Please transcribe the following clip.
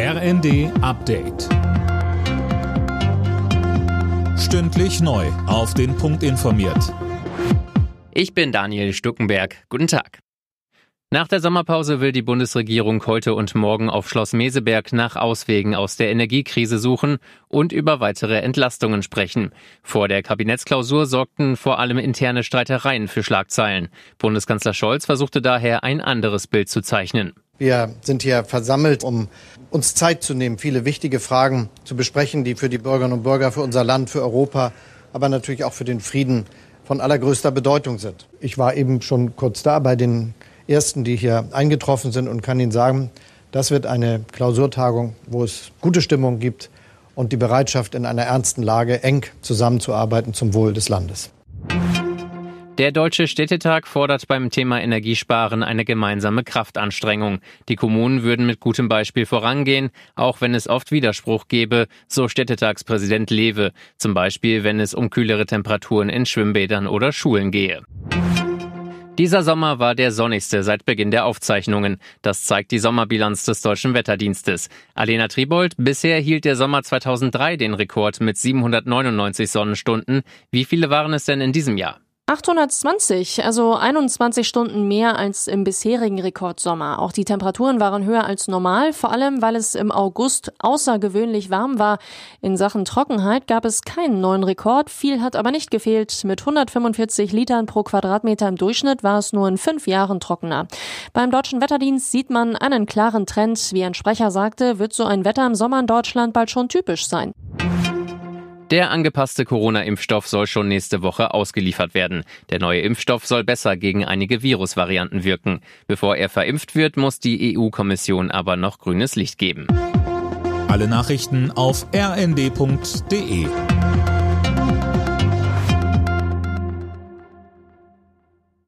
RND Update. Stündlich neu. Auf den Punkt informiert. Ich bin Daniel Stuckenberg. Guten Tag. Nach der Sommerpause will die Bundesregierung heute und morgen auf Schloss Meseberg nach Auswegen aus der Energiekrise suchen und über weitere Entlastungen sprechen. Vor der Kabinettsklausur sorgten vor allem interne Streitereien für Schlagzeilen. Bundeskanzler Scholz versuchte daher ein anderes Bild zu zeichnen. Wir sind hier versammelt, um uns Zeit zu nehmen, viele wichtige Fragen zu besprechen, die für die Bürgerinnen und Bürger, für unser Land, für Europa, aber natürlich auch für den Frieden von allergrößter Bedeutung sind. Ich war eben schon kurz da bei den ersten, die hier eingetroffen sind und kann Ihnen sagen, das wird eine Klausurtagung, wo es gute Stimmung gibt und die Bereitschaft, in einer ernsten Lage eng zusammenzuarbeiten zum Wohl des Landes. Der Deutsche Städtetag fordert beim Thema Energiesparen eine gemeinsame Kraftanstrengung. Die Kommunen würden mit gutem Beispiel vorangehen, auch wenn es oft Widerspruch gäbe, so Städtetagspräsident Lewe, zum Beispiel wenn es um kühlere Temperaturen in Schwimmbädern oder Schulen gehe. Dieser Sommer war der sonnigste seit Beginn der Aufzeichnungen. Das zeigt die Sommerbilanz des Deutschen Wetterdienstes. Alena Tribold, bisher hielt der Sommer 2003 den Rekord mit 799 Sonnenstunden. Wie viele waren es denn in diesem Jahr? 820, also 21 Stunden mehr als im bisherigen Rekordsommer. Auch die Temperaturen waren höher als normal, vor allem weil es im August außergewöhnlich warm war. In Sachen Trockenheit gab es keinen neuen Rekord, viel hat aber nicht gefehlt. Mit 145 Litern pro Quadratmeter im Durchschnitt war es nur in fünf Jahren trockener. Beim Deutschen Wetterdienst sieht man einen klaren Trend. Wie ein Sprecher sagte, wird so ein Wetter im Sommer in Deutschland bald schon typisch sein. Der angepasste Corona-Impfstoff soll schon nächste Woche ausgeliefert werden. Der neue Impfstoff soll besser gegen einige Virusvarianten wirken. Bevor er verimpft wird, muss die EU-Kommission aber noch grünes Licht geben. Alle Nachrichten auf rnd.de